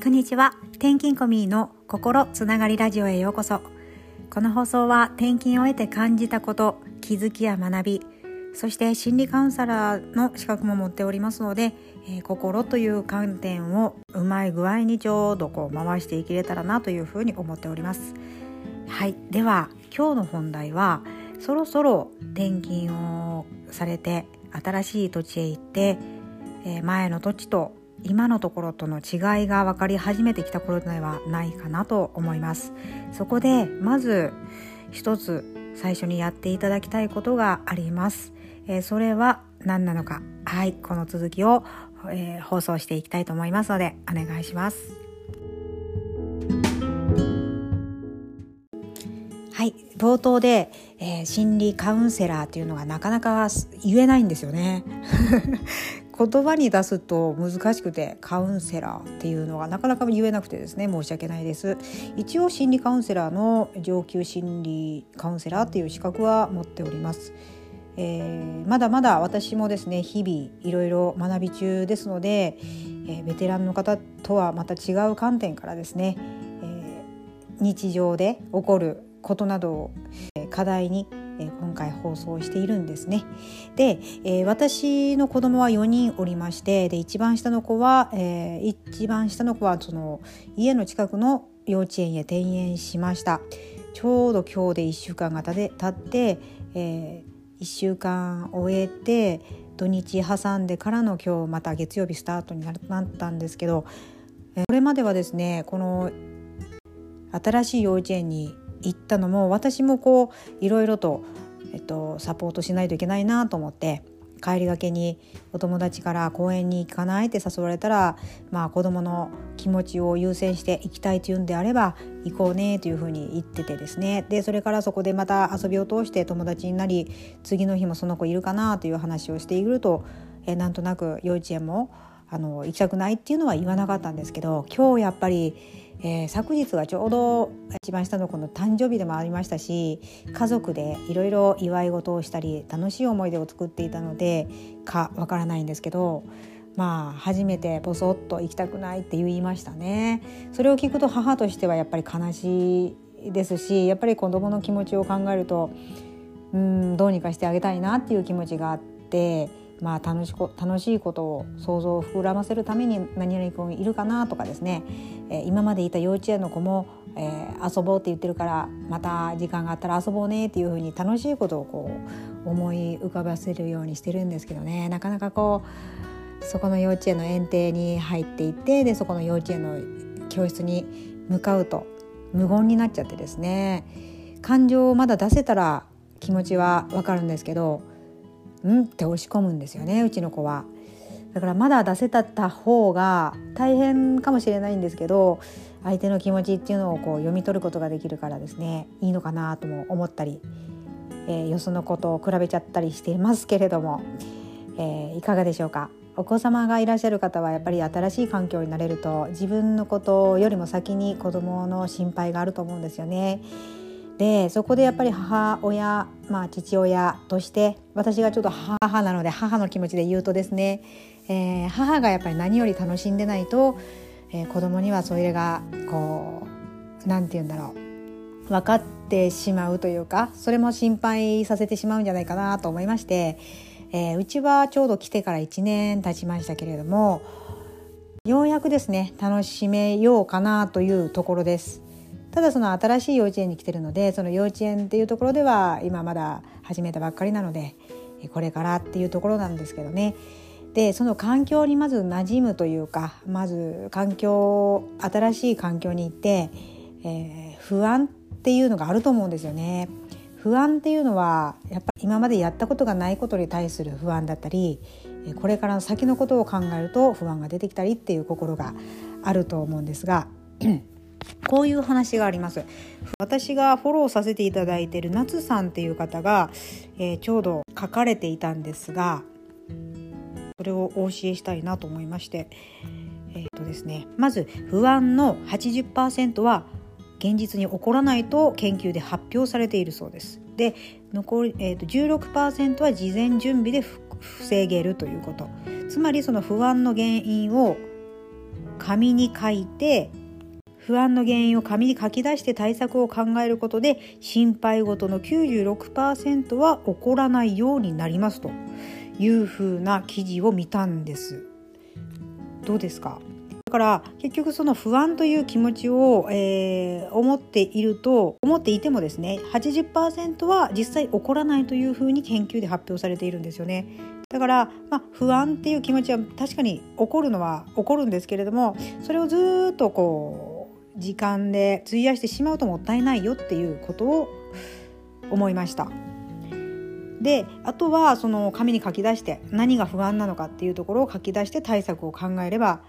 こんにちは。転勤コミーの心つながりラジオへようこそ。この放送は転勤を得て感じたこと気づきや学びそして心理カウンセラーの資格も持っておりますので、えー、心という観点をうまい具合にちょうどこう回していけれたらなというふうに思っております。はい。では今日の本題はそろそろ転勤をされて新しい土地へ行って、えー、前の土地と今のところとの違いが分かり始めてきた頃ではないかなと思います。そこでまず一つ最初にやっていただきたいことがあります、えー、それは何なのか。はいこの続きを、えー、放送していきたいと思いますのでお願いします。はい冒頭で、えー、心理カウンセラーというのがなかなか言えないんですよね。言葉に出すと難しくてカウンセラーっていうのがなかなか言えなくてですね申し訳ないです。一応心理カウンセラーの上級心理カウンセラーっていう資格は持っております、えー、まだまだ私もですね日々いろいろ学び中ですので、えー、ベテランの方とはまた違う観点からですね、えー、日常で起こることなどを課題にえ今回放送しているんですね。で、えー、私の子供は4人おりましてで一番下の子は、えー、一番下の子はその家の近くの幼稚園へ転園しました。ちょうど今日で1週間がたで経って、えー、1週間終えて土日挟んでからの今日また月曜日スタートになったんですけどこれまではですねこの新しい幼稚園に行ったのも私もこういろいろと、えっと、サポートしないといけないなと思って帰りがけにお友達から公園に行かないって誘われたら、まあ、子どもの気持ちを優先して行きたいというんであれば行こうねというふうに言っててですね。でそれからそこでまた遊びを通して友達になり次の日もその子いるかなという話をしているとえなんとなく幼稚園もあの行きたくないっていうのは言わなかったんですけど今日やっぱりえー、昨日はちょうど一番下の子の誕生日でもありましたし家族でいろいろ祝い事をしたり楽しい思い出を作っていたのでかわからないんですけどまあ初めてボソッと行きたくないって言いましたね。それを聞くと母としてはやっぱり悲しいですしやっぱり子どもの気持ちを考えるとうんどうにかしてあげたいなっていう気持ちがあってまあ、楽しこ楽しいことを想像を膨らませるために何々君いるかなとかですね、えー、今までいた幼稚園の子も、えー、遊ぼうって言ってるからまた時間があったら遊ぼうねっていうふうに楽しいことをこう思い浮かばせるようにしてるんですけどね。なかなかこうそこの幼稚園の園庭に入っていってでそこの幼稚園の教室に向かうと無言になっちゃってですね。感情をまだ出せたら気持ちはわかるんですけどうんって押し込むんですよねうちの子は。だからまだ出せたった方が大変かもしれないんですけど相手の気持ちっていうのをこう読み取ることができるからですねいいのかなとも思ったり、えー、よそのことを比べちゃったりしていますけれども、えー、いかがでしょうか？お子様がいらっしゃる方はやっぱり新しい環境になれると自分のことよりも先に子どもの心配があると思うんですよね。でそこでやっぱり母親、まあ、父親として私がちょっと母なので母の気持ちで言うとですね、えー、母がやっぱり何より楽しんでないと、えー、子供にはそれがこう何て言うんだろう分かってしまうというかそれも心配させてしまうんじゃないかなと思いまして、えー、うちはちょうど来てから1年経ちましたけれどもようやくですね楽しめようかなというところです。ただその新しい幼稚園に来てるのでその幼稚園っていうところでは今まだ始めたばっかりなのでこれからっていうところなんですけどねでその環境にまず馴染むというかまず環境新しい環境に行って、えー、不安っていうのがあると思うんですよね。不安っていうのはやっぱり今までやったことがないことに対する不安だったりこれからの先のことを考えると不安が出てきたりっていう心があると思うんですがこういう話があります私がフォローさせていただいている夏さんっていう方が、えー、ちょうど書かれていたんですがそれをお教えしたいなと思いましてえっ、ー、とですねまず不安の80%は現実に起こらないと研究で発表されているそうです。で残り、えーと、と16%は事前準備で防げるということつまりその不安の原因を紙に書いて不安の原因を紙に書き出して対策を考えることで心配事の96%は起こらないようになりますというふうな記事を見たんです。どうですか？だから結局その不安という気持ちを、えー、思っていると思っていてもですね80%は実際起こらないというふうに研究で発表されているんですよね。だから、まあ、不安っていう気持ちは確かに起こるのは起こるんですけれどもそれをずっとこう時間で費やしてしまうともったいないよっていうことを思いました。であとはその紙に書き出して何が不安なのかっていうところを書き出して対策を考えれば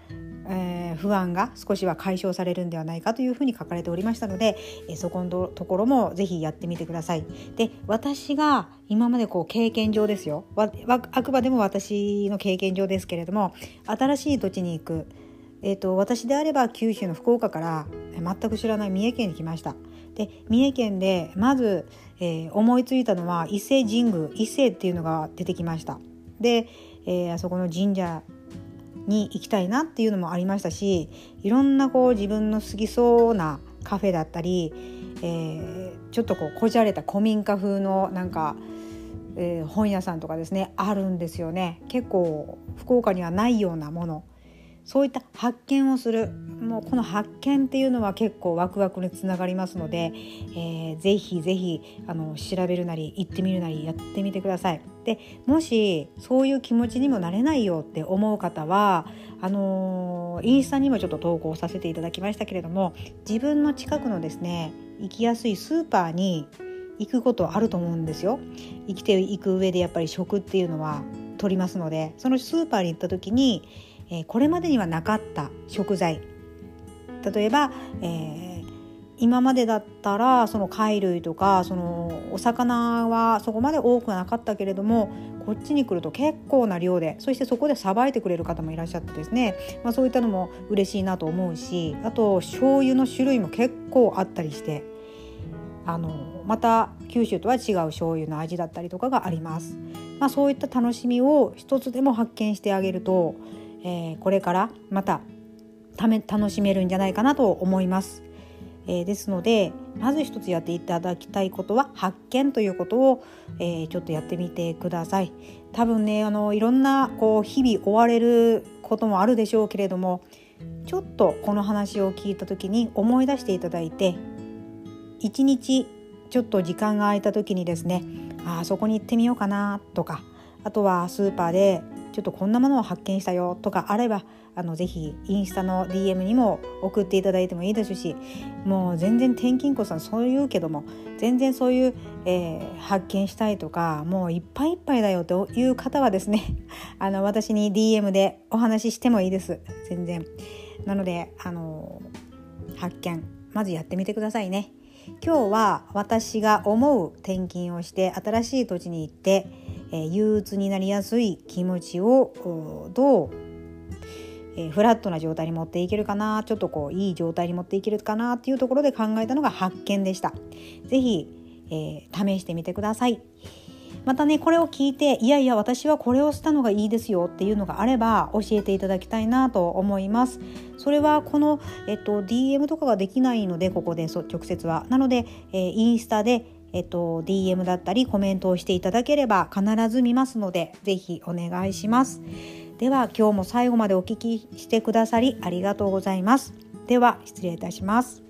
えー、不安が少しは解消されるんではないかというふうに書かれておりましたので、え、そこのところもぜひやってみてください。で私が今までこう経験上ですよあくまでも私の経験上ですけれども新しい土地に行く、えーと、私であれば九州の福岡から全く知らない三重県に来ました。で三重県でまず、えー、思いついたのは伊勢神宮伊勢っていうのが出てきました。で、えー、あそこの神社に行きたいなっていうのもありましたしいろんなこう自分の好きそうなカフェだったり、えー、ちょっとこうこじゃれた古民家風のなんか、えー、本屋さんとかですねあるんですよね結構福岡にはないようなものそういった発見をするもうこの発見っていうのは結構ワクワクにつながりますので、えー、ぜひぜひあの調べるなり行ってみるなりやってみてください。でもしそういう気持ちにもなれないよって思う方はあのー、インスタにもちょっと投稿させていただきましたけれども自分の近くのですね行きやすいスーパーに行くことあると思うんですよ。生きていく上でやっぱり食っていうのは取りますのでそのスーパーに行った時にえ、これまでにはなかった食材例えば、えー、今までだったらその貝類とかそのお魚はそこまで多くはなかったけれどもこっちに来ると結構な量でそしてそこでさばいてくれる方もいらっしゃってですね、まあ、そういったのも嬉しいなと思うしあと醤油の種類も結構あったりしてあのまた九州とは違う醤油の味だったりとかがあります。まあ、そういった楽しみを一つでも発見してあげるとえー、これからまたため楽しめるんじゃないかなと思います。えー、ですのでまず一つやっていただきたいことは発見ということを、えー、ちょっとやってみてください。多分ねあのいろんなこう日々追われることもあるでしょうけれどもちょっとこの話を聞いた時に思い出していただいて一日ちょっと時間が空いた時にですねあそこに行ってみようかなとかあとはスーパーでちょっとこんなものを発見したよとかあればあのぜひインスタの DM にも送っていただいてもいいですしもう全然転勤子さんそう言うけども全然そういう、えー、発見したいとかもういっぱいいっぱいだよという方はですね あの私に DM でお話ししてもいいです全然。なのであの発見まずやってみてくださいね。今日は私が思う転勤をして新しい土地に行ってえ憂鬱になりやすい気持ちをどう、えー、フラットな状態に持っていけるかなちょっとこういい状態に持っていけるかなっていうところで考えたのが発見でした。是非、えー、試してみてください。またねこれを聞いていやいや私はこれをしたのがいいですよっていうのがあれば教えていただきたいなと思いますそれはこの、えっと、DM とかができないのでここで直接はなので、えー、インスタでえっと、DM だったりコメントをしていただければ必ず見ますので是非お願いします。では今日も最後までお聞きしてくださりありがとうございます。では失礼いたします。